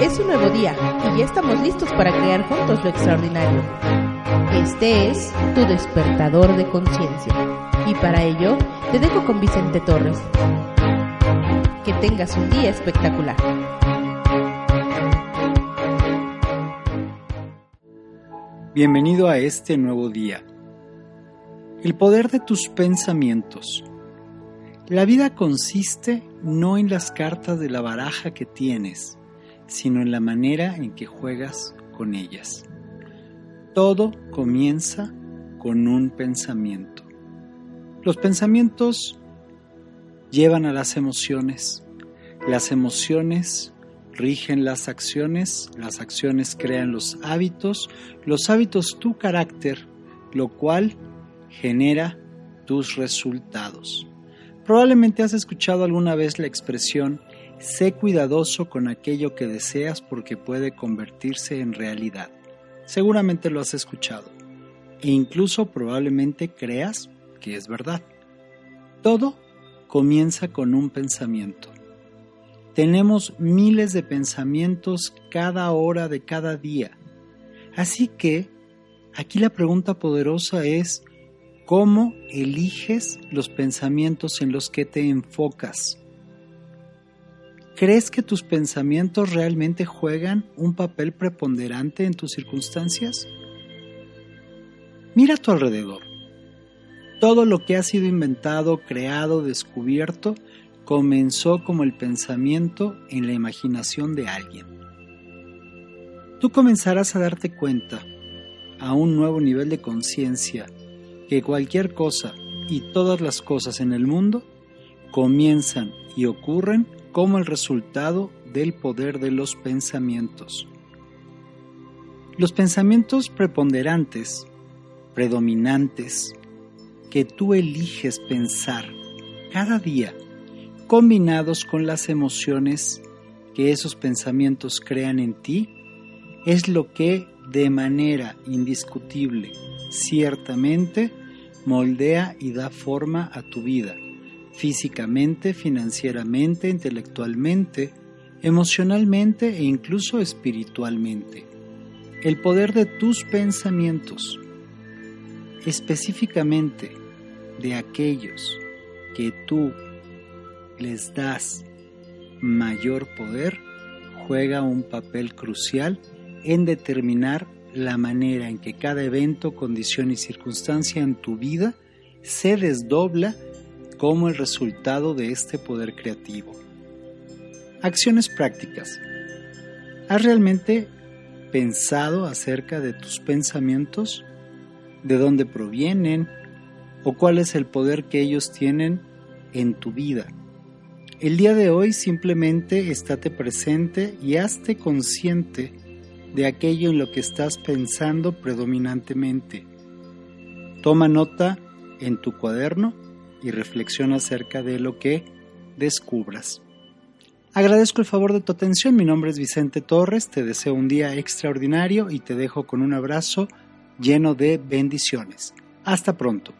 Es un nuevo día y ya estamos listos para crear juntos lo extraordinario. Este es tu despertador de conciencia y para ello te dejo con Vicente Torres. Que tengas un día espectacular. Bienvenido a este nuevo día. El poder de tus pensamientos. La vida consiste no en las cartas de la baraja que tienes, sino en la manera en que juegas con ellas. Todo comienza con un pensamiento. Los pensamientos llevan a las emociones. Las emociones rigen las acciones, las acciones crean los hábitos, los hábitos tu carácter, lo cual genera tus resultados. Probablemente has escuchado alguna vez la expresión sé cuidadoso con aquello que deseas porque puede convertirse en realidad. Seguramente lo has escuchado e incluso probablemente creas que es verdad. Todo comienza con un pensamiento. Tenemos miles de pensamientos cada hora de cada día. Así que aquí la pregunta poderosa es, ¿cómo eliges los pensamientos en los que te enfocas? ¿Crees que tus pensamientos realmente juegan un papel preponderante en tus circunstancias? Mira a tu alrededor. Todo lo que ha sido inventado, creado, descubierto, comenzó como el pensamiento en la imaginación de alguien. Tú comenzarás a darte cuenta, a un nuevo nivel de conciencia, que cualquier cosa y todas las cosas en el mundo comienzan y ocurren como el resultado del poder de los pensamientos. Los pensamientos preponderantes, predominantes, que tú eliges pensar cada día combinados con las emociones que esos pensamientos crean en ti, es lo que de manera indiscutible, ciertamente, moldea y da forma a tu vida, físicamente, financieramente, intelectualmente, emocionalmente e incluso espiritualmente. El poder de tus pensamientos, específicamente de aquellos que tú les das mayor poder, juega un papel crucial en determinar la manera en que cada evento, condición y circunstancia en tu vida se desdobla como el resultado de este poder creativo. Acciones prácticas. ¿Has realmente pensado acerca de tus pensamientos? ¿De dónde provienen? ¿O cuál es el poder que ellos tienen en tu vida? El día de hoy simplemente estate presente y hazte consciente de aquello en lo que estás pensando predominantemente. Toma nota en tu cuaderno y reflexiona acerca de lo que descubras. Agradezco el favor de tu atención, mi nombre es Vicente Torres, te deseo un día extraordinario y te dejo con un abrazo lleno de bendiciones. Hasta pronto.